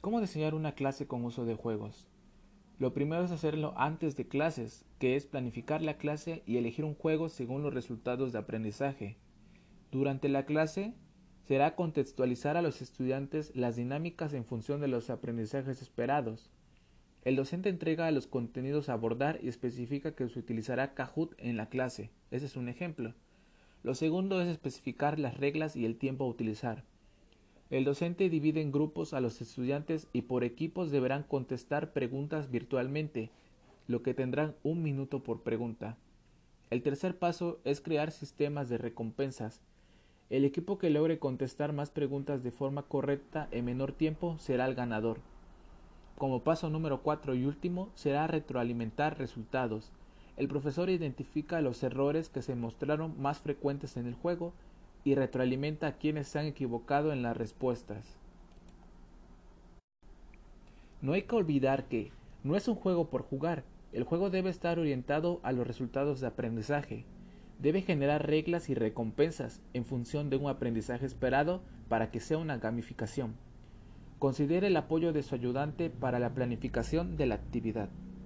¿Cómo diseñar una clase con uso de juegos? Lo primero es hacerlo antes de clases, que es planificar la clase y elegir un juego según los resultados de aprendizaje. Durante la clase será contextualizar a los estudiantes las dinámicas en función de los aprendizajes esperados. El docente entrega los contenidos a abordar y especifica que se utilizará Kahoot en la clase. Ese es un ejemplo. Lo segundo es especificar las reglas y el tiempo a utilizar. El docente divide en grupos a los estudiantes y por equipos deberán contestar preguntas virtualmente, lo que tendrán un minuto por pregunta. El tercer paso es crear sistemas de recompensas. El equipo que logre contestar más preguntas de forma correcta en menor tiempo será el ganador. Como paso número cuatro y último será retroalimentar resultados. El profesor identifica los errores que se mostraron más frecuentes en el juego y retroalimenta a quienes se han equivocado en las respuestas. No hay que olvidar que no es un juego por jugar, el juego debe estar orientado a los resultados de aprendizaje, debe generar reglas y recompensas en función de un aprendizaje esperado para que sea una gamificación. Considere el apoyo de su ayudante para la planificación de la actividad.